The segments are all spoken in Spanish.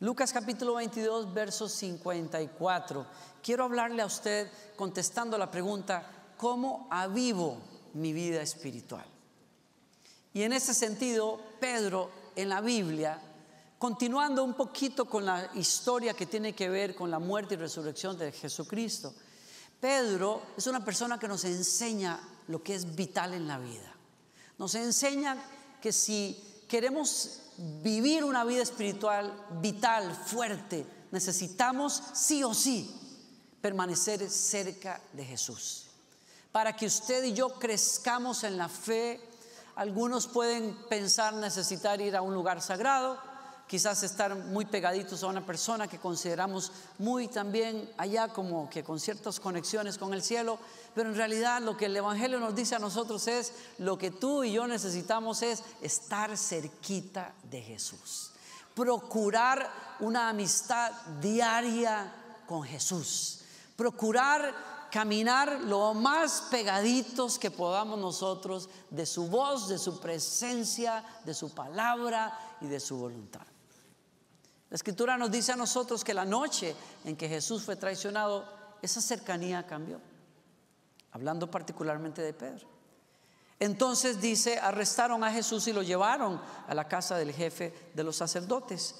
Lucas capítulo 22, verso 54. Quiero hablarle a usted contestando la pregunta, ¿cómo avivo mi vida espiritual? Y en ese sentido, Pedro en la Biblia, continuando un poquito con la historia que tiene que ver con la muerte y resurrección de Jesucristo, Pedro es una persona que nos enseña lo que es vital en la vida. Nos enseña que si queremos vivir una vida espiritual vital, fuerte, necesitamos sí o sí permanecer cerca de Jesús. Para que usted y yo crezcamos en la fe, algunos pueden pensar necesitar ir a un lugar sagrado, quizás estar muy pegaditos a una persona que consideramos muy también allá como que con ciertas conexiones con el cielo, pero en realidad lo que el Evangelio nos dice a nosotros es, lo que tú y yo necesitamos es estar cerquita de Jesús, procurar una amistad diaria con Jesús, procurar caminar lo más pegaditos que podamos nosotros de su voz, de su presencia, de su palabra y de su voluntad. La escritura nos dice a nosotros que la noche en que Jesús fue traicionado, esa cercanía cambió, hablando particularmente de Pedro. Entonces dice, arrestaron a Jesús y lo llevaron a la casa del jefe de los sacerdotes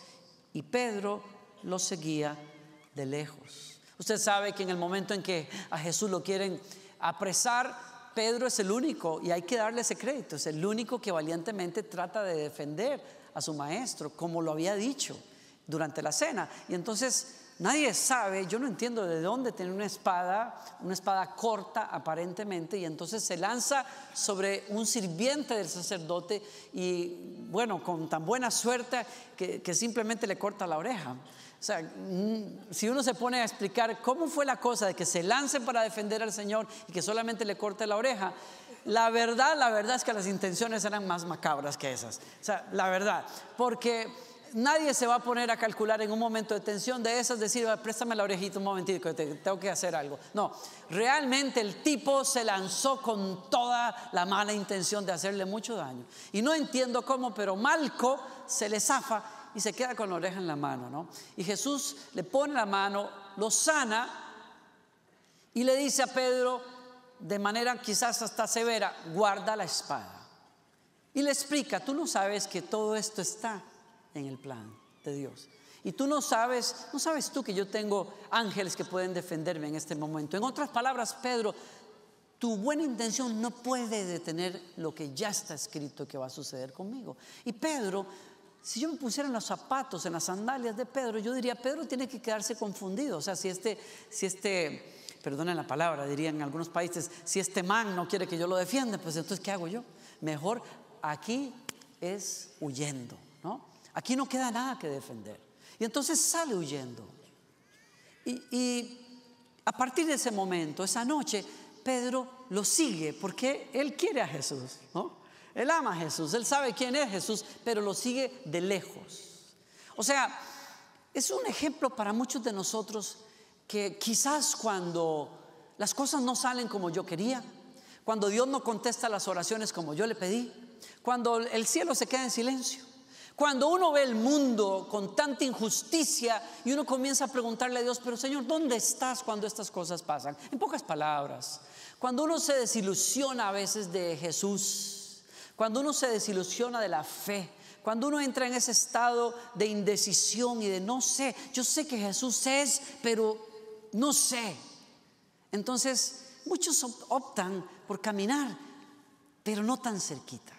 y Pedro lo seguía de lejos. Usted sabe que en el momento en que a Jesús lo quieren apresar, Pedro es el único, y hay que darle ese crédito, es el único que valientemente trata de defender a su maestro, como lo había dicho durante la cena. Y entonces nadie sabe, yo no entiendo de dónde tiene una espada, una espada corta aparentemente, y entonces se lanza sobre un sirviente del sacerdote y bueno, con tan buena suerte que, simplemente le corta la oreja. O sea, mm, si uno se pone a explicar cómo fue la cosa de que se lance para defender al Señor y que solamente le corte la oreja, la verdad, la verdad es que las intenciones eran más macabras que esas. O sea, la verdad, porque nadie se va a poner a calcular en un momento de tensión de esas, decir, préstame la orejita un momentito, que tengo que hacer algo. No, realmente el tipo se lanzó con toda la mala intención de hacerle mucho daño. Y no entiendo cómo, pero Malco se le zafa y se queda con la oreja en la mano, ¿no? Y Jesús le pone la mano, lo sana y le dice a Pedro, de manera quizás hasta severa, guarda la espada. Y le explica, tú no sabes que todo esto está en el plan de Dios. Y tú no sabes, no sabes tú que yo tengo ángeles que pueden defenderme en este momento. En otras palabras, Pedro, tu buena intención no puede detener lo que ya está escrito que va a suceder conmigo. Y Pedro, si yo me pusiera en los zapatos, en las sandalias de Pedro, yo diría, Pedro tiene que quedarse confundido. O sea, si este, si este, perdonen la palabra, dirían en algunos países, si este man no quiere que yo lo defienda, pues entonces, ¿qué hago yo? Mejor aquí es huyendo, ¿no? Aquí no queda nada que defender. Y entonces sale huyendo. Y, a partir de ese momento, esa noche, Pedro lo sigue porque él quiere a Jesús, ¿no? Él ama a Jesús, él sabe quién es Jesús, pero lo sigue de lejos. O sea, es un ejemplo para muchos de nosotros que quizás cuando las cosas no salen como yo quería, cuando Dios no contesta las oraciones como yo le pedí, cuando el cielo se queda en silencio, cuando uno ve el mundo con tanta injusticia y uno comienza a preguntarle a Dios, pero Señor, ¿dónde estás cuando estas cosas pasan? En pocas palabras, cuando uno se desilusiona a veces de Jesús, cuando uno se desilusiona de la fe, cuando uno entra en ese estado de indecisión y de no sé, yo sé que Jesús es, pero no sé. Entonces, muchos optan por caminar, pero no tan cerquita.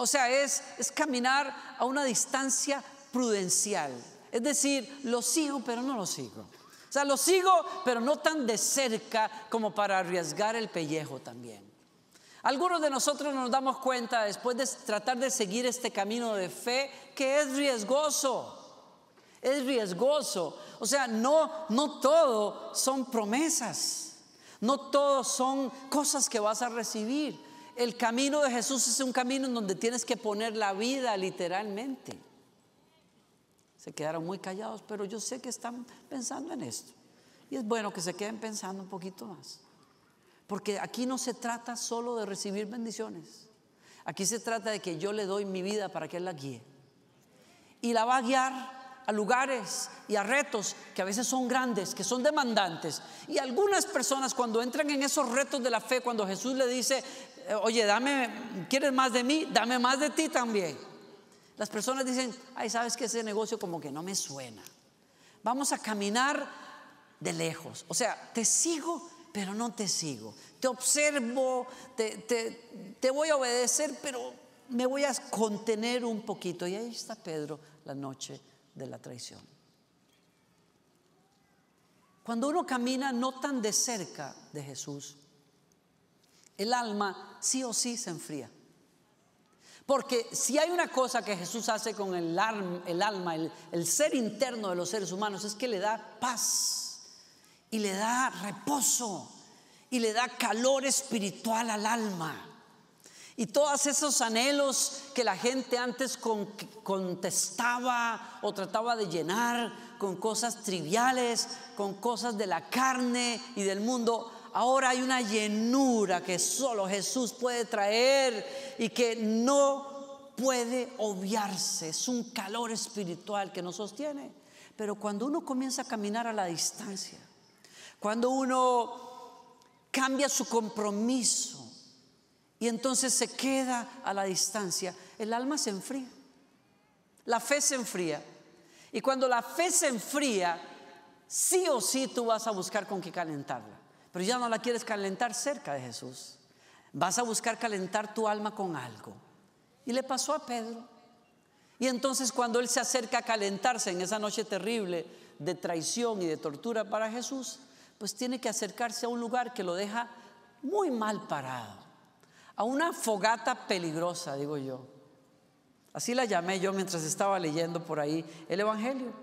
O sea, es, es caminar a una distancia prudencial. Es decir, lo sigo, pero no lo sigo. O sea, lo sigo, pero no tan de cerca como para arriesgar el pellejo también. Algunos de nosotros nos damos cuenta después de tratar de seguir este camino de fe que es riesgoso. Es riesgoso. O sea, no, no todo son promesas. No todo son cosas que vas a recibir el camino de Jesús es un camino en donde tienes que poner la vida literalmente. Se quedaron muy callados, pero yo sé que están pensando en esto. Y es bueno que se queden pensando un poquito más. Porque aquí no se trata solo de recibir bendiciones. Aquí se trata de que yo le doy mi vida para que Él la guíe. Y la va a guiar a lugares y a retos que a veces son grandes, que son demandantes. Y algunas personas cuando entran en esos retos de la fe, cuando Jesús le dice, oye, dame, ¿quieres más de mí? Dame más de ti también. Las personas dicen, ay, sabes que ese negocio como que no me suena. Vamos a caminar de lejos. O sea, te sigo, pero no te sigo. Te observo, te, te, te voy a obedecer, pero me voy a contener un poquito. Y ahí está Pedro la noche de la traición. Cuando uno camina no tan de cerca de Jesús, el alma sí o sí se enfría. Porque si hay una cosa que Jesús hace con el, alma, el, ser interno de los seres humanos, es que le da paz y le da reposo y le da calor espiritual al alma. Y todos esos anhelos que la gente antes contestaba o trataba de llenar con cosas triviales, con cosas de la carne y del mundo, ahora hay una llenura que solo Jesús puede traer y que no puede obviarse. Es un calor espiritual que nos sostiene. Pero cuando uno comienza a caminar a la distancia, cuando uno cambia su compromiso, y entonces se queda a la distancia, el alma se enfría. La fe se enfría. Y cuando la fe se enfría, sí o sí tú vas a buscar con qué calentarla. Pero ya no la quieres calentar cerca de Jesús. Vas a buscar calentar tu alma con algo. Y le pasó a Pedro. Y entonces cuando él se acerca a calentarse en esa noche terrible de traición y de tortura para Jesús, pues tiene que acercarse a un lugar que lo deja muy mal parado a una fogata peligrosa, digo yo. Así la llamé yo mientras estaba leyendo por ahí el Evangelio.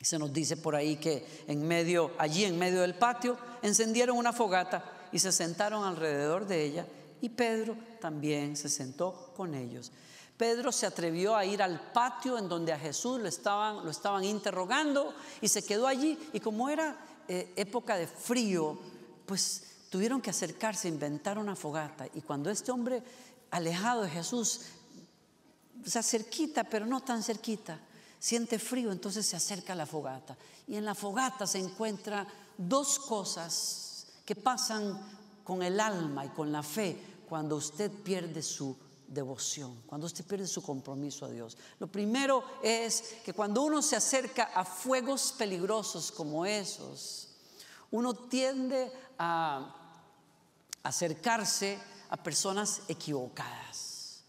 Se nos dice por ahí que en medio, allí en medio del patio, encendieron una fogata y se sentaron alrededor de ella. Y Pedro también se sentó con ellos. Pedro se atrevió a ir al patio en donde a Jesús lo estaban, lo estaban interrogando y se quedó allí. Y como era eh, época de frío, pues tuvieron que acercarse, inventar una fogata. Y cuando este hombre alejado de Jesús, se cerquita, pero no tan cerquita, siente frío, entonces se acerca a la fogata. Y en la fogata se encuentra dos cosas que pasan con el alma y con la fe cuando usted pierde su devoción, cuando usted pierde su compromiso a Dios. Lo primero es que cuando uno se acerca a fuegos peligrosos como esos, uno tiende a acercarse a personas equivocadas.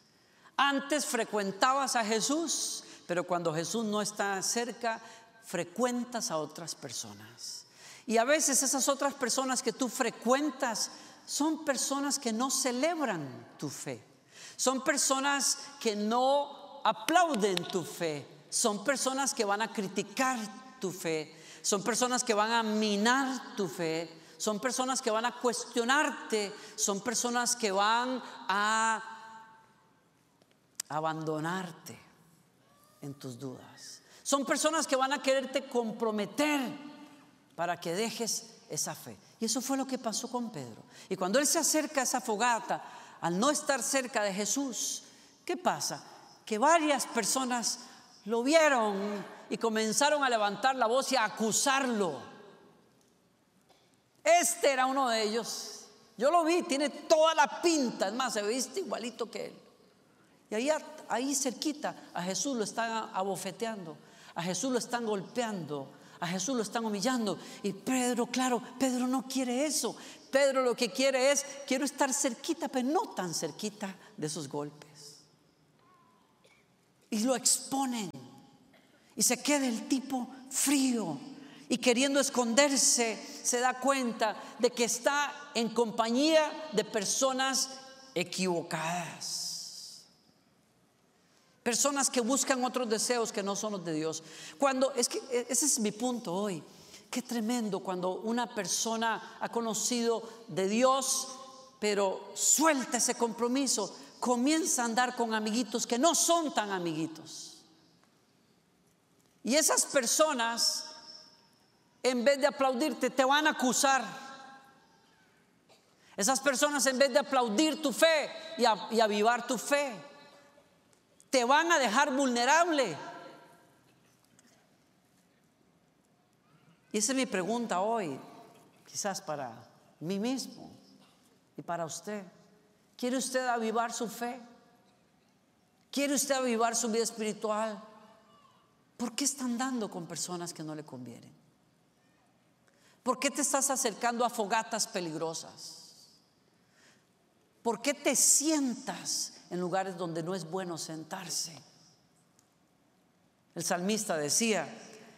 Antes frecuentabas a Jesús, pero cuando Jesús no está cerca, frecuentas a otras personas. Y a veces esas otras personas que tú frecuentas son personas que no celebran tu fe. Son personas que no aplauden tu fe. Son personas que van a criticar tu fe. Son personas que van a minar tu fe son personas que van a cuestionarte, son personas que van a abandonarte en tus dudas. Son personas que van a quererte comprometer para que dejes esa fe. Y eso fue lo que pasó con Pedro. Y cuando él se acerca a esa fogata, al no estar cerca de Jesús, ¿qué pasa? Que varias personas lo vieron y comenzaron a levantar la voz y a acusarlo. Este era uno de ellos. Yo lo vi, tiene toda la pinta, es más, se viste igualito que él. Y ahí, ahí cerquita a Jesús lo están abofeteando, a Jesús lo están golpeando, a Jesús lo están humillando. Y Pedro, claro, Pedro no quiere eso. Pedro lo que quiere es, quiero estar cerquita, pero no tan cerquita de esos golpes. Y lo exponen. Y se queda el tipo frío y queriendo esconderse, se da cuenta de que está en compañía de personas equivocadas. Personas que buscan otros deseos que no son los de Dios. Cuando, es que e, ese es mi punto hoy. Qué tremendo cuando una persona ha conocido de Dios, pero suelta ese compromiso, comienza a andar con amiguitos que no son tan amiguitos. Y esas personas en vez de aplaudirte, te van a acusar. Esas personas en vez de aplaudir tu fe y, avivar tu fe, te van a dejar vulnerable. Y esa es mi pregunta hoy, quizás para mí mismo y para usted. ¿Quiere usted avivar su fe? ¿Quiere usted avivar su vida espiritual? ¿Por qué está andando con personas que no le convienen? ¿Por qué te estás acercando a fogatas peligrosas? ¿Por qué te sientas en lugares donde no es bueno sentarse? El salmista decía,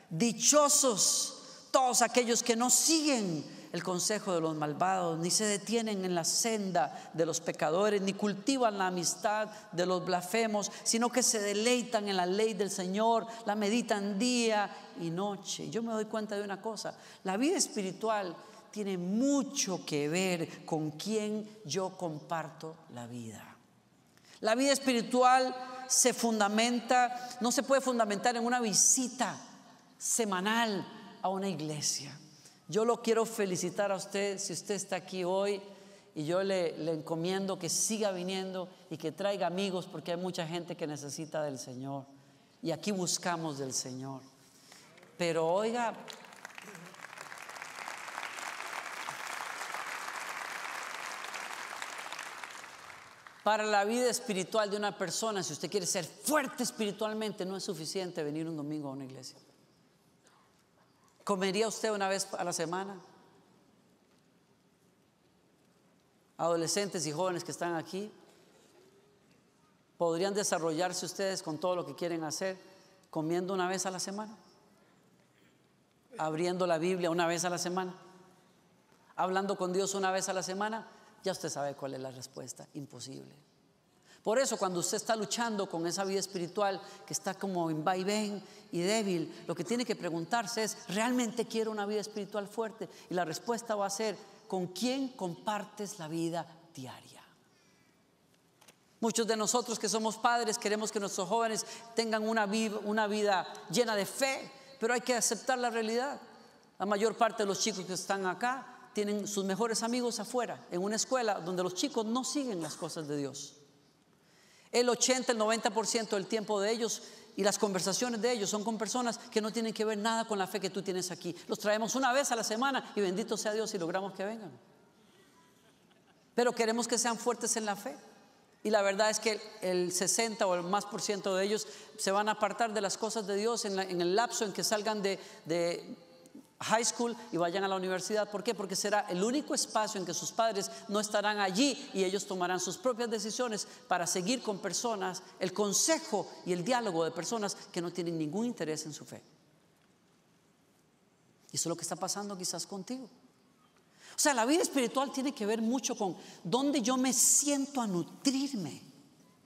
dichosos todos aquellos que no siguen el consejo de los malvados, ni se detienen en la senda de los pecadores, ni cultivan la amistad de los blasfemos, sino que se deleitan en la ley del Señor, la meditan día y noche. Yo me doy cuenta de una cosa, la vida espiritual tiene mucho que ver con quién yo comparto la vida. La vida espiritual se fundamenta, no se puede fundamentar en una visita semanal a una iglesia. Yo lo quiero felicitar a usted si usted está aquí hoy y yo le, le, encomiendo que siga viniendo y que traiga amigos porque hay mucha gente que necesita del Señor. Y aquí buscamos del Señor. Pero oiga, para la vida espiritual de una persona, si usted quiere ser fuerte espiritualmente, no es suficiente venir un domingo a una iglesia. ¿Comería usted una vez a la semana? Adolescentes y jóvenes que están aquí, ¿podrían desarrollarse ustedes con todo lo que quieren hacer comiendo una vez a la semana? Abriendo la Biblia una vez a la semana? ¿Hablando con Dios una vez a la semana? Ya usted sabe cuál es la respuesta, imposible. Por eso cuando usted está luchando con esa vida espiritual que está como en vaivén y débil, lo que tiene que preguntarse es, ¿realmente quiero una vida espiritual fuerte? Y la respuesta va a ser, ¿con quién compartes la vida diaria? Muchos de nosotros que somos padres queremos que nuestros jóvenes tengan una, una vida llena de fe, pero hay que aceptar la realidad. La mayor parte de los chicos que están acá tienen sus mejores amigos afuera, en una escuela donde los chicos no siguen las cosas de Dios. El 80, el 90% del tiempo de ellos y las conversaciones de ellos son con personas que no tienen que ver nada con la fe que tú tienes aquí. Los traemos una vez a la semana y bendito sea Dios si logramos que vengan. Pero queremos que sean fuertes en la fe. Y la verdad es que el 60 o el más por ciento de ellos se van a apartar de las cosas de Dios en, el lapso en que salgan de high school y vayan a la universidad. ¿Por qué? Porque será el único espacio en que sus padres no estarán allí y ellos tomarán sus propias decisiones para seguir con personas, el consejo y el diálogo de personas que no tienen ningún interés en su fe. Y eso es lo que está pasando quizás contigo. O sea, la vida espiritual tiene que ver mucho con dónde yo me siento a nutrirme.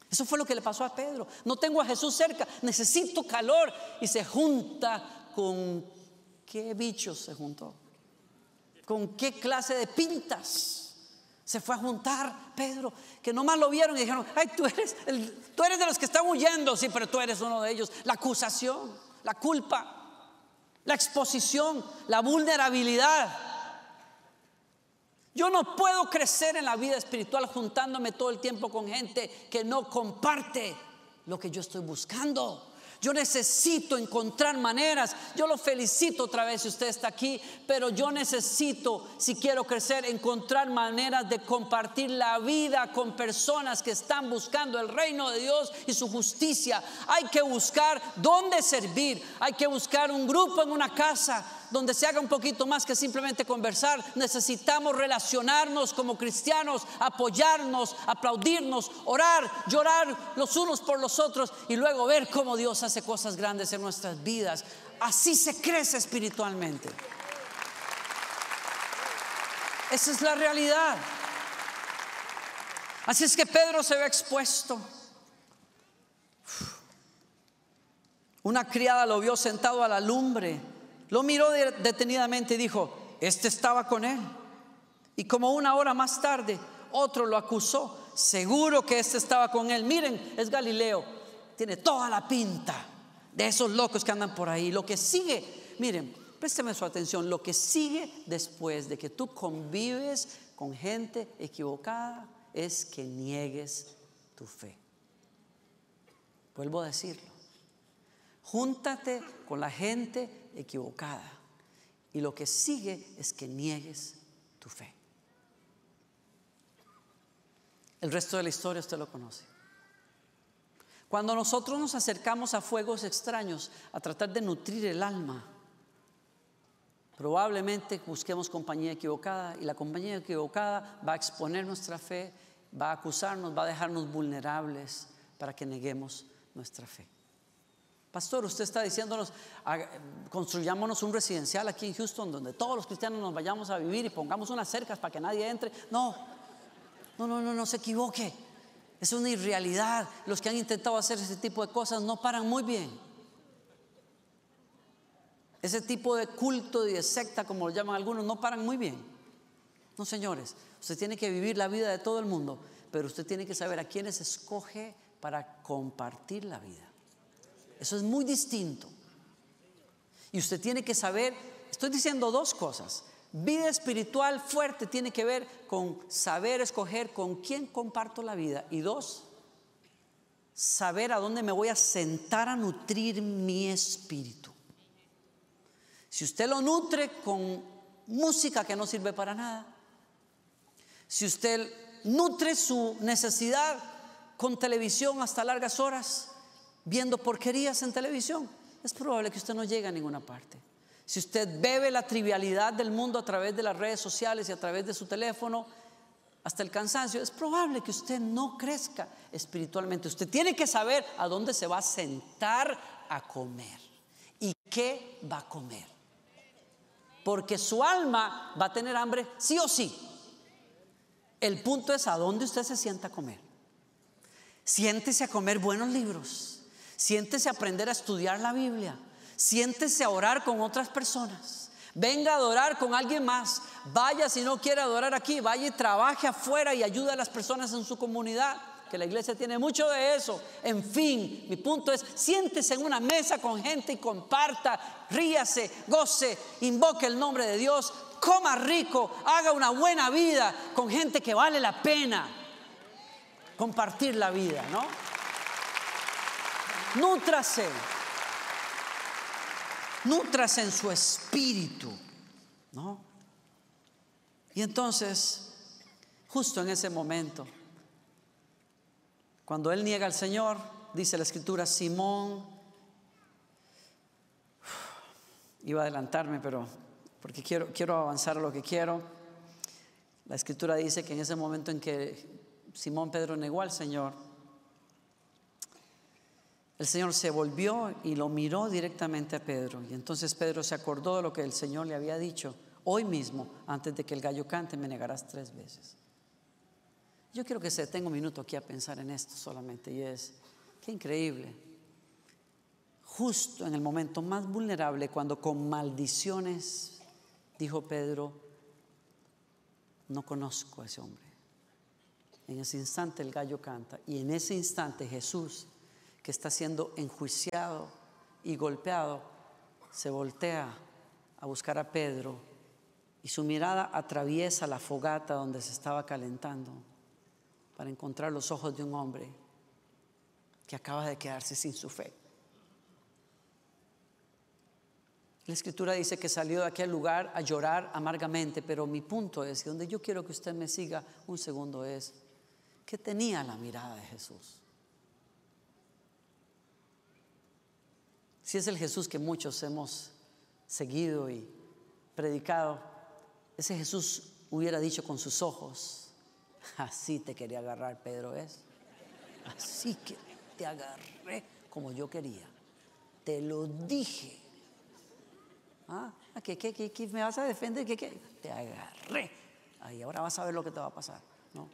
Eso fue lo que le pasó a Pedro. No tengo a Jesús cerca, necesito calor y se junta con qué bichos se juntó, con qué clase de pintas se fue a juntar Pedro, que nomás lo vieron y dijeron, ay, tú eres, tú eres de los que están huyendo, sí, pero tú eres uno de ellos. La acusación, la culpa, la exposición, la vulnerabilidad. Yo no puedo crecer en la vida espiritual juntándome todo el tiempo con gente que no comparte lo que yo estoy buscando. Yo necesito encontrar maneras. Yo lo felicito otra vez si usted está aquí, pero yo necesito, si quiero crecer, encontrar maneras de compartir la vida con personas que están buscando el reino de Dios y su justicia. Hay que buscar dónde servir. Hay que buscar un grupo en una casa donde se haga un poquito más que simplemente conversar. Necesitamos relacionarnos como cristianos, apoyarnos, aplaudirnos, orar, llorar los unos por los otros y luego ver cómo Dios hace cosas grandes en nuestras vidas. Así se crece espiritualmente. Esa es la realidad. Así es que Pedro se ve expuesto. Una criada lo vio sentado a la lumbre lo miró detenidamente y dijo, este estaba con él. Y como una hora más tarde, otro lo acusó, seguro que este estaba con él. Miren, es Galileo, tiene toda la pinta de esos locos que andan por ahí. Lo que sigue, miren, présteme su atención, lo que sigue después de que tú convives con gente equivocada es que niegues tu fe. Vuelvo a decirlo. Júntate con la gente equivocada. Y lo que sigue es que niegues tu fe. El resto de la historia usted lo conoce. Cuando nosotros nos acercamos a fuegos extraños a tratar de nutrir el alma, probablemente busquemos compañía equivocada y la compañía equivocada va a exponer nuestra fe, va a acusarnos, va a dejarnos vulnerables para que neguemos nuestra fe. Pastor, usted está diciéndonos, construyámonos un residencial aquí en Houston donde todos los cristianos nos vayamos a vivir y pongamos unas cercas para que nadie entre. No, no, no, no, no se equivoque. Es una irrealidad. Los que han intentado hacer ese tipo de cosas no paran muy bien. Ese tipo de culto y de secta, como lo llaman algunos, no paran muy bien. No, señores, usted tiene que vivir la vida de todo el mundo, pero usted tiene que saber a quiénes escoge para compartir la vida. Eso es muy distinto. Y usted tiene que saber, estoy diciendo dos cosas. Vida espiritual fuerte tiene que ver con saber escoger con quién comparto la vida. Y dos, saber a dónde me voy a sentar a nutrir mi espíritu. Si usted lo nutre con música que no sirve para nada, si usted nutre su necesidad con televisión hasta largas horas, viendo porquerías en televisión, es probable que usted no llegue a ninguna parte. Si usted bebe la trivialidad del mundo a través de las redes sociales y a través de su teléfono, hasta el cansancio, es probable que usted no crezca espiritualmente. Usted tiene que saber a dónde se va a sentar a comer y qué va a comer. Porque su alma va a tener hambre sí o sí. El punto es a dónde usted se sienta a comer. Siéntese a comer buenos libros Siéntese a aprender a estudiar la Biblia. Siéntese a orar con otras personas. Venga a adorar con alguien más. Vaya si no quiere adorar aquí, vaya y trabaje afuera y ayude a las personas en su comunidad. Que la iglesia tiene mucho de eso. En fin, mi punto es, siéntese en una mesa con gente y comparta, ríase, goce, invoque el nombre de Dios, coma rico, haga una buena vida con gente que vale la pena compartir la vida, ¿no? Nútrase. Nútrase en su espíritu. ¿No? Y entonces, justo en ese momento, cuando él niega al Señor, dice la escritura, Simón, iba a adelantarme, pero porque quiero, quiero avanzar a lo que quiero. La escritura dice que en ese momento en que Simón Pedro negó al Señor, el Señor se volvió y lo miró directamente a Pedro. Y entonces Pedro se acordó de lo que el Señor le había dicho. Hoy mismo, antes de que el gallo cante, me negarás tres veces. Yo quiero que se tenga un minuto aquí a pensar en esto solamente. Y es, qué increíble. Justo en el momento más vulnerable, cuando con maldiciones, dijo Pedro, no conozco a ese hombre. En ese instante el gallo canta. Y en ese instante Jesús que está siendo enjuiciado y golpeado, se voltea a buscar a Pedro y su mirada atraviesa la fogata donde se estaba calentando para encontrar los ojos de un hombre que acaba de quedarse sin su fe. La escritura dice que salió de aquel lugar a llorar amargamente, pero mi punto es, donde yo quiero que usted me siga un segundo es, que tenía la mirada de Jesús. Si es el Jesús que muchos hemos seguido y predicado, ese Jesús hubiera dicho con sus ojos, así te quería agarrar, Pedro, es. Así que te agarré como yo quería. Te lo dije. ¿Ah? ¿Qué, qué, qué, me vas a defender? ¿Qué, qué? Te agarré. Ahí ahora vas a ver lo que te va a pasar. ¿no?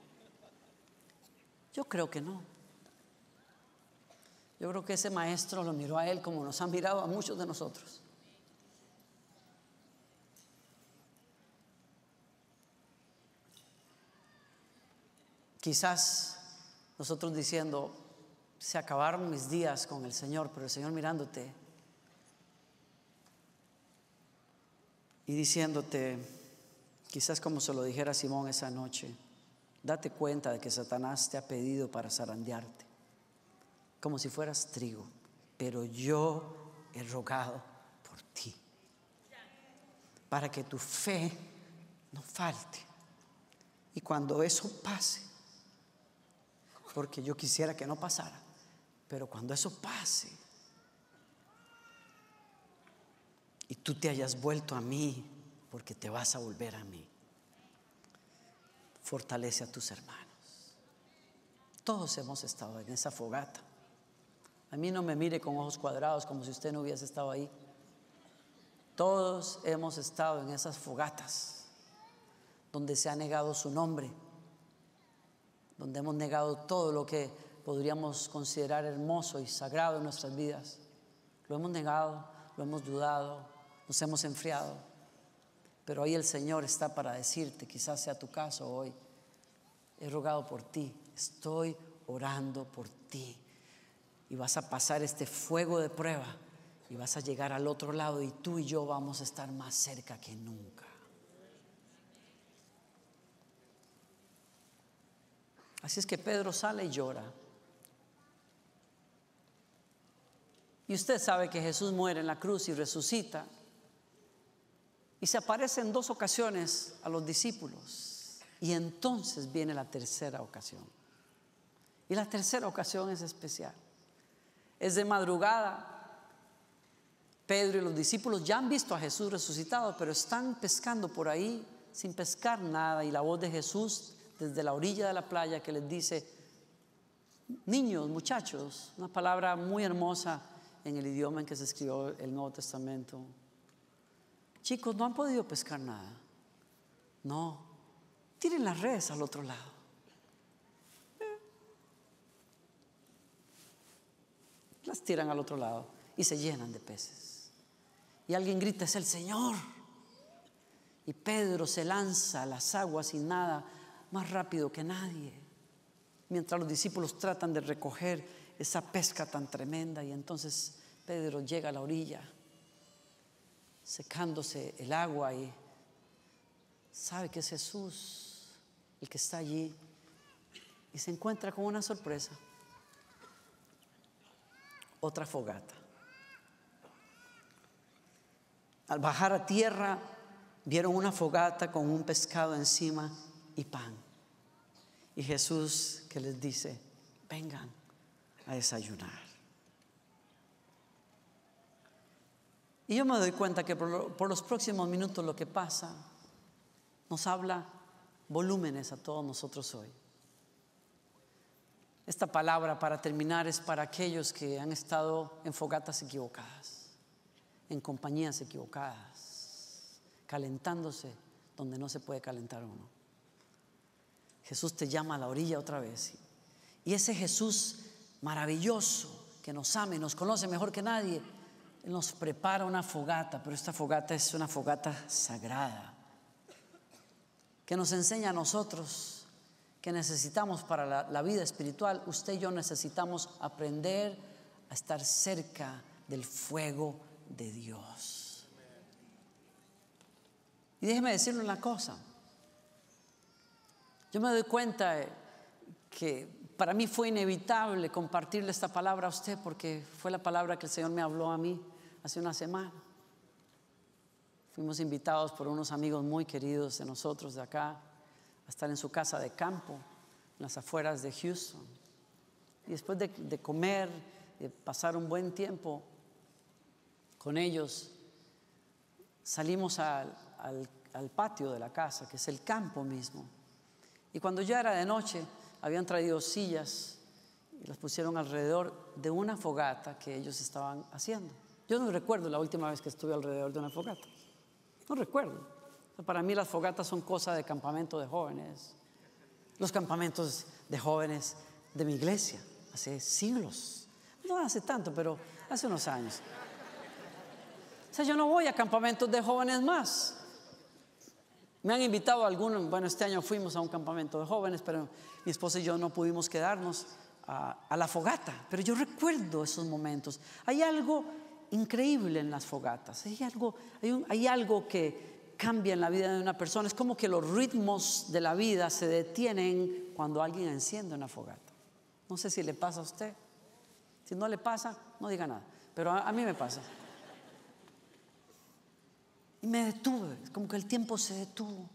Yo creo que no. Yo creo que ese maestro lo miró a él como nos ha mirado a muchos de nosotros. Quizás nosotros diciendo, se acabaron mis días con el Señor, pero el Señor mirándote y diciéndote, quizás como se lo dijera Simón esa noche, date cuenta de que Satanás te ha pedido para zarandearte como si fueras trigo, pero yo he rogado por ti, para que tu fe no falte. Y cuando eso pase, porque yo quisiera que no pasara, pero cuando eso pase y tú te hayas vuelto a mí, porque te vas a volver a mí, fortalece a tus hermanos. Todos hemos estado en esa fogata. A mí no me mire con ojos cuadrados como si usted no hubiese estado ahí. Todos hemos estado en esas fogatas donde se ha negado su nombre, donde hemos negado todo lo que podríamos considerar hermoso y sagrado en nuestras vidas. Lo hemos negado, lo hemos dudado, nos hemos enfriado. Pero hoy el Señor está para decirte, quizás sea tu caso hoy, he rogado por ti, estoy orando por ti. Y vas a pasar este fuego de prueba y vas a llegar al otro lado y tú y yo vamos a estar más cerca que nunca. Así es que Pedro sale y llora. Y usted sabe que Jesús muere en la cruz y resucita. Y se aparece en dos ocasiones a los discípulos. Y entonces viene la tercera ocasión. Y la tercera ocasión es especial. Es de madrugada. Pedro y los discípulos ya han visto a Jesús resucitado, pero están pescando por ahí sin pescar nada. Y la voz de Jesús desde la orilla de la playa que les dice, niños, muchachos, una palabra muy hermosa en el idioma en que se escribió el Nuevo Testamento. Chicos, no han podido pescar nada. No, tiren las redes al otro lado. Tiran al otro lado y se llenan de peces. Y alguien grita, es el Señor. Y Pedro se lanza a las aguas sin nada más rápido que nadie. Mientras los discípulos tratan de recoger esa pesca tan tremenda y entonces Pedro llega a la orilla, secándose el agua y sabe que es Jesús el que está allí y se encuentra con una sorpresa otra fogata. Al bajar a tierra, vieron una fogata con un pescado encima y pan. Y Jesús que les dice, vengan a desayunar. Y yo me doy cuenta que por, por los próximos minutos lo que pasa nos habla volúmenes a todos nosotros hoy. Esta palabra para terminar es para aquellos que han estado en fogatas equivocadas, en compañías equivocadas, calentándose donde no se puede calentar uno. Jesús te llama a la orilla otra vez. Y ese Jesús maravilloso que nos ama y nos conoce mejor que nadie, nos prepara una fogata, pero esta fogata es una fogata sagrada, que nos enseña a nosotros que necesitamos para la, vida espiritual, usted y yo necesitamos aprender a estar cerca del fuego de Dios. Y déjeme decirle una cosa. Yo me doy cuenta que para mí fue inevitable compartirle esta palabra a usted porque fue la palabra que el Señor me habló a mí hace una semana. Fuimos invitados por unos amigos muy queridos de nosotros de acá estar en su casa de campo, en las afueras de Houston. Y después de, comer, de pasar un buen tiempo con ellos, salimos al, al patio de la casa, que es el campo mismo. Y cuando ya era de noche, habían traído sillas y las pusieron alrededor de una fogata que ellos estaban haciendo. Yo no recuerdo la última vez que estuve alrededor de una fogata. No recuerdo. Para mí las fogatas son cosas de campamento de jóvenes. Los campamentos de jóvenes de mi iglesia, hace siglos. No hace tanto, pero hace unos años. O sea, yo no voy a campamentos de jóvenes más. Me han invitado a algunos, bueno, este año fuimos a un campamento de jóvenes, pero mi esposa y yo no pudimos quedarnos a, la fogata. Pero yo recuerdo esos momentos. Hay algo increíble en las fogatas. Hay algo, hay, hay algo que, cambia en la vida de una persona. Es como que los ritmos de la vida se detienen cuando alguien enciende una fogata. No sé si le pasa a usted. Si no le pasa, no diga nada. Pero a, mí me pasa. Y me detuve, como que el tiempo se detuvo.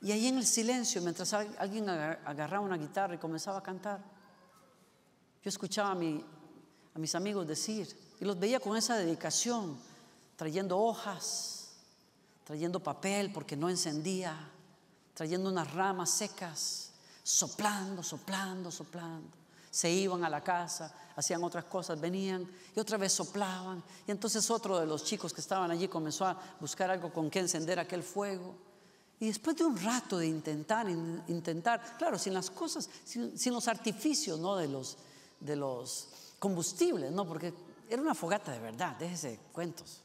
Y ahí en el silencio, mientras alguien agarraba una guitarra y comenzaba a cantar, yo escuchaba a mis amigos decir, y los veía con esa dedicación, trayendo hojas, trayendo papel porque no encendía, trayendo unas ramas secas, soplando, soplando, soplando. Se iban a la casa, hacían otras cosas, venían y otra vez soplaban. Y entonces otro de los chicos que estaban allí comenzó a buscar algo con que encender aquel fuego. Y después de un rato de intentar, intentar, claro, sin las cosas, sin, los artificios, ¿no? De los, de los combustibles, ¿no? Porque era una fogata de verdad, déjese cuentos.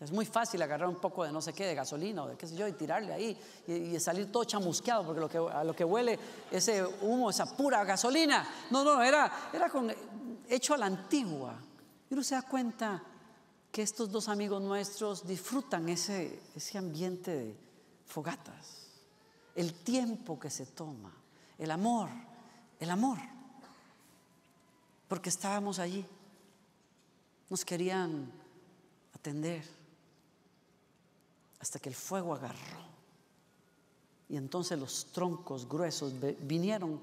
Es muy fácil agarrar un poco de no sé qué, de gasolina o de qué sé yo, y tirarle ahí y, salir todo chamusqueado, porque lo que, a lo que huele ese humo, esa pura gasolina. No, no, era, era hecho a la antigua. Y uno se da cuenta que estos dos amigos nuestros disfrutan ese, ese ambiente de fogatas, el tiempo que se toma, el amor, el amor, porque estábamos allí, nos querían atender hasta que el fuego agarró. Y entonces los troncos gruesos vinieron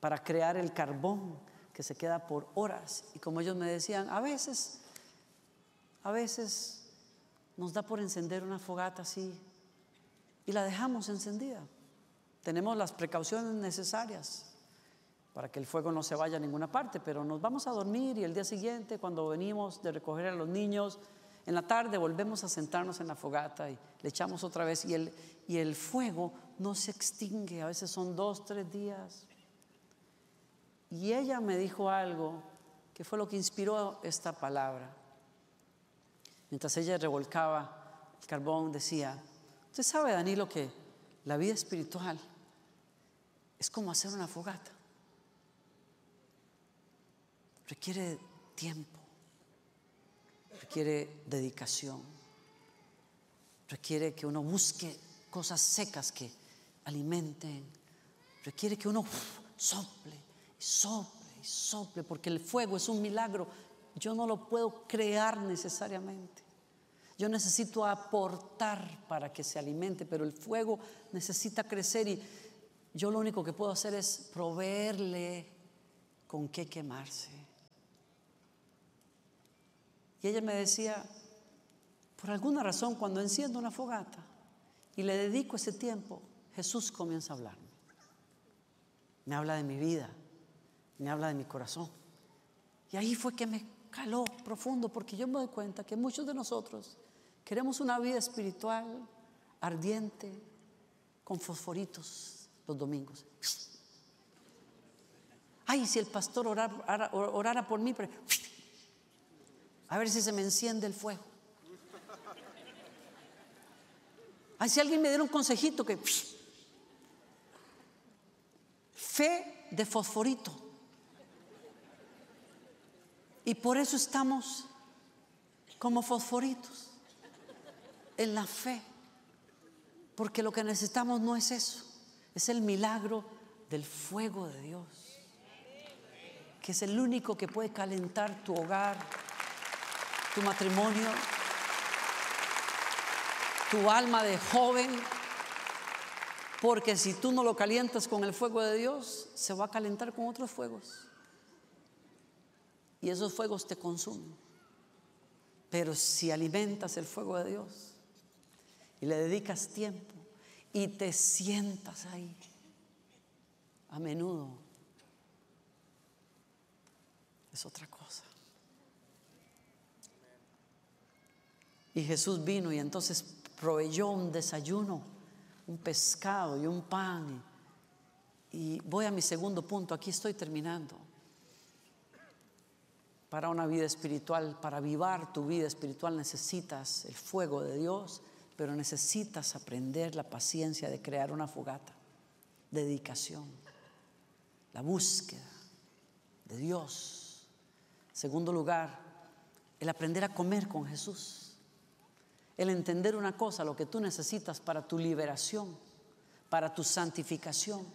para crear el carbón que se queda por horas. Y como ellos me decían, a veces, a veces nos da por encender una fogata así y la dejamos encendida. Tenemos las precauciones necesarias para que el fuego no se vaya a ninguna parte, pero nos vamos a dormir y el día siguiente, cuando venimos de recoger a los niños, en la tarde volvemos a sentarnos en la fogata y le echamos otra vez y el, y el fuego no se extingue, a veces son dos, tres días. Y ella me dijo algo que fue lo que inspiró esta palabra. Mientras ella revolcaba el carbón, decía, Usted sabe, Danilo, que la vida espiritual es como hacer una fogata. Requiere tiempo, requiere dedicación, requiere que uno busque cosas secas que alimenten, requiere que uno sople y sople y sople, porque el fuego es un milagro. Yo no lo puedo crear necesariamente. Yo necesito aportar para que se alimente, pero el fuego necesita crecer y yo lo único que puedo hacer es proveerle con qué quemarse. Y ella me decía, por alguna razón, cuando enciendo una fogata y le dedico ese tiempo, Jesús comienza a hablarme. Me habla de mi vida, me habla de mi corazón. Y ahí fue que me caló profundo, porque yo me doy cuenta que muchos de nosotros queremos una vida espiritual ardiente, con fosforitos los domingos. Ay, si el pastor orara, por mí, a ver si se me enciende el fuego. Ay, si alguien me diera un consejito que fe de fosforito. Y por eso estamos como fosforitos, en la fe. Porque lo que necesitamos no es eso, es el milagro del fuego de Dios, que es el único que puede calentar tu hogar, tu matrimonio, tu alma de joven. Porque si tú no lo calientas con el fuego de Dios, se va a calentar con otros fuegos y esos fuegos te consumen. Pero si alimentas el fuego de Dios y le dedicas tiempo y te sientas ahí, a menudo es otra cosa. Y Jesús vino y entonces proveyó un desayuno, un pescado y un pan. Y voy a mi segundo punto, aquí estoy terminando para una vida espiritual, para avivar tu vida espiritual necesitas el fuego de Dios, pero necesitas aprender la paciencia de crear una fogata, dedicación, la búsqueda de Dios. Segundo lugar, el aprender a comer con Jesús, el entender una cosa, lo que tú necesitas para tu liberación, para tu santificación,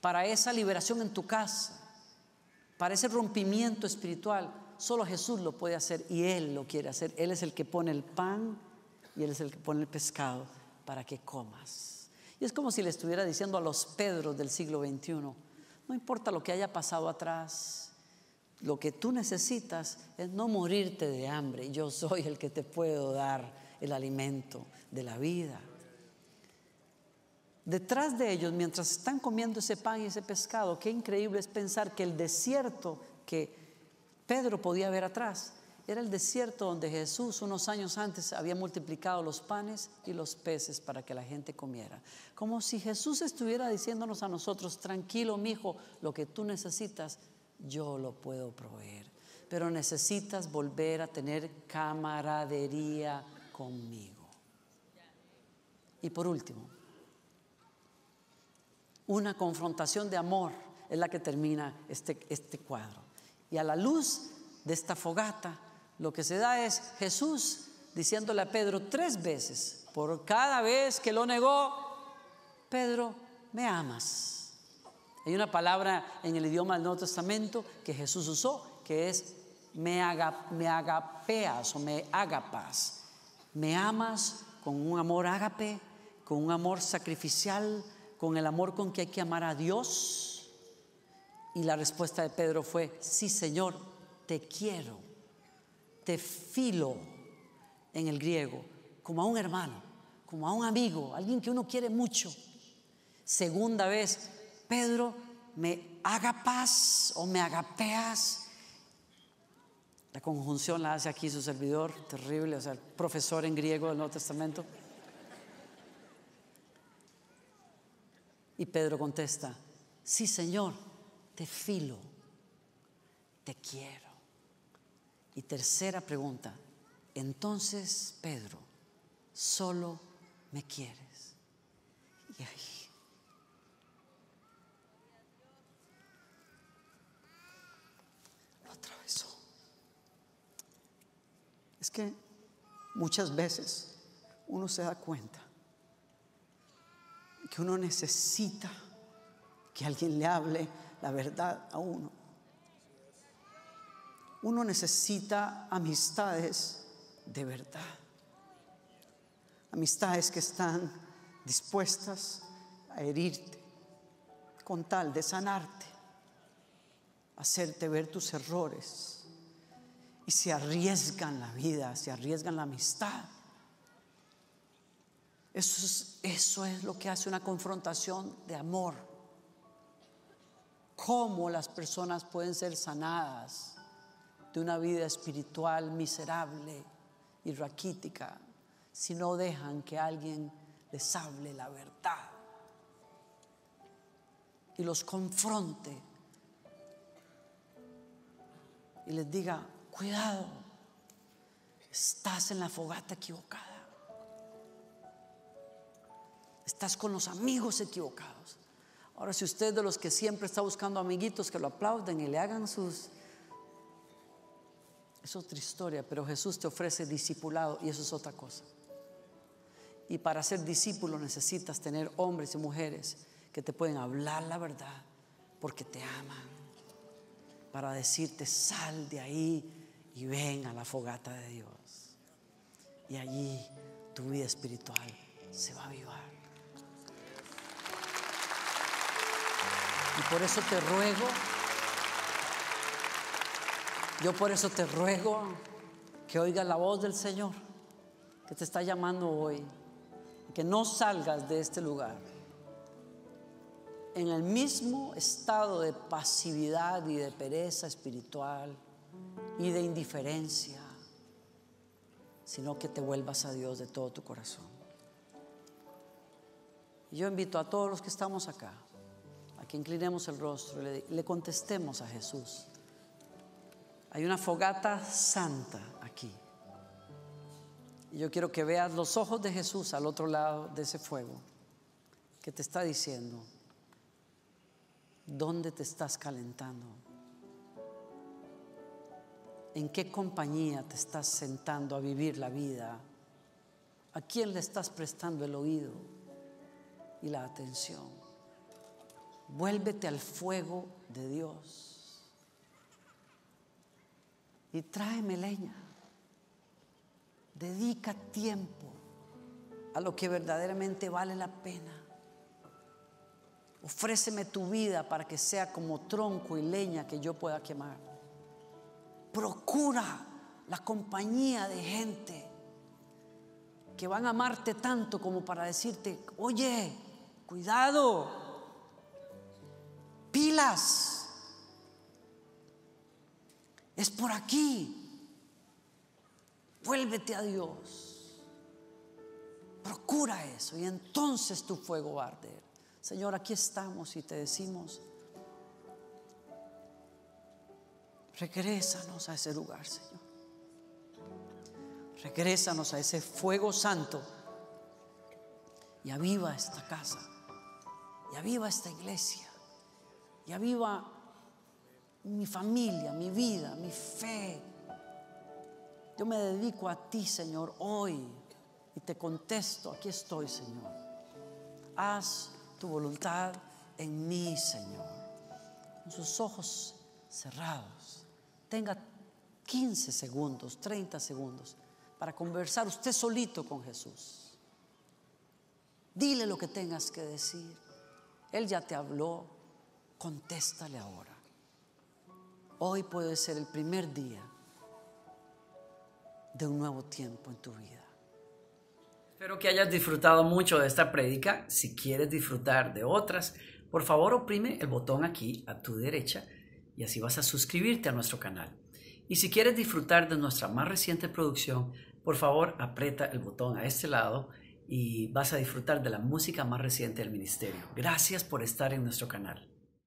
para esa liberación en tu casa, para ese rompimiento espiritual solo Jesús lo puede hacer y Él lo quiere hacer. Él es el que pone el pan y Él es el que pone el pescado para que comas. Y es como si le estuviera diciendo a los Pedros del siglo XXI, no importa lo que haya pasado atrás, lo que tú necesitas es no morirte de hambre. Yo soy el que te puedo dar el alimento de la vida. Detrás de ellos, mientras están comiendo ese pan y ese pescado, qué increíble es pensar que el desierto que Pedro podía ver atrás era el desierto donde Jesús unos años antes había multiplicado los panes y los peces para que la gente comiera. Como si Jesús estuviera diciéndonos a nosotros, tranquilo, mi hijo, lo que tú necesitas, yo lo puedo proveer. Pero necesitas volver a tener camaradería Y por último, una confrontación de amor es la que termina este, este cuadro. Y a la luz de esta fogata, lo que se da es Jesús diciéndole a Pedro tres veces, por cada vez que lo negó, Pedro, me amas. Hay una palabra en el idioma del Nuevo Testamento que Jesús usó, que es me, me agapeas o me agapas. Me amas con un amor ágape, con un amor sacrificial, con el amor con que hay que amar a Dios? Y la respuesta de Pedro fue, sí Señor, te quiero, te filo en el griego, como a un hermano, como a un amigo, alguien que uno quiere mucho. Segunda vez, Pedro, me haga paz o me agapeas. La conjunción la hace aquí su servidor, terrible, o sea, el profesor en griego del Nuevo Testamento. Y Pedro contesta, sí Señor, te filo, te quiero. Y tercera pregunta, entonces Pedro, solo me quieres. Y ahí. Lo atravesó. Es que muchas veces uno se da cuenta que uno necesita que alguien le hable la verdad a uno. Uno necesita amistades de verdad. Amistades que están dispuestas a herirte con tal de sanarte, hacerte ver tus errores y se arriesgan la vida, se arriesgan la amistad eso es, eso es lo que hace una confrontación de amor. Cómo las personas pueden ser sanadas de una vida espiritual miserable y raquítica si no dejan que alguien les hable la verdad y los confronte y les diga, cuidado, estás en la fogata equivocada. Estás con los amigos equivocados. Ahora, si usted de los que siempre está buscando amiguitos que lo aplauden y le hagan sus... Es otra historia, pero Jesús te ofrece discipulado y eso es otra cosa. Y para ser discípulo necesitas tener hombres y mujeres que te pueden hablar la verdad porque te aman. Para decirte, sal de ahí y ven a la fogata de Dios. Y allí tu vida espiritual se va a avivar. Y por eso te ruego, yo por eso te ruego que oigas la voz del Señor que te está llamando hoy, que no salgas de este lugar en el mismo estado de pasividad y de pereza espiritual y de indiferencia, sino que te vuelvas a Dios de todo tu corazón. Y yo invito a todos los que estamos acá que inclinemos el rostro y le, contestemos a Jesús. Hay una fogata santa aquí. Y yo quiero que veas los ojos de Jesús al otro lado de ese fuego, que te está diciendo, ¿dónde te estás calentando? ¿En qué compañía te estás sentando a vivir la vida? ¿A quién le estás prestando el oído y la atención? Vuélvete al fuego de Dios. y tráeme leña. Dedica tiempo a lo que verdaderamente vale la pena. Ofréceme tu vida para que sea como tronco y leña que yo pueda quemar. Procura la compañía de gente que van a amarte tanto como para decirte, oye, cuidado, pilas, es por aquí, vuélvete a Dios, procura eso y entonces tu fuego va a arder. Señor, aquí estamos y te decimos, regrésanos a ese lugar, Señor. Regrésanos a ese fuego santo y aviva esta casa, y aviva esta iglesia, y aviva mi familia, mi vida, mi fe. Yo me dedico a ti, Señor, hoy y te contesto, aquí estoy, Señor. Haz tu voluntad en mí, Señor. Con sus ojos cerrados. Tenga 15 segundos, 30 segundos para conversar usted solito con Jesús. Dile lo que tengas que decir. Él ya te habló. Contéstale ahora. Hoy puede ser el primer día de un nuevo tiempo en tu vida. Espero que hayas disfrutado mucho de esta prédica. Si quieres disfrutar de otras, por favor oprime el botón aquí a tu derecha y así vas a suscribirte a nuestro canal. Y si quieres disfrutar de nuestra más reciente producción, por favor aprieta el botón a este lado y vas a disfrutar de la música más reciente del ministerio. Gracias por estar en nuestro canal.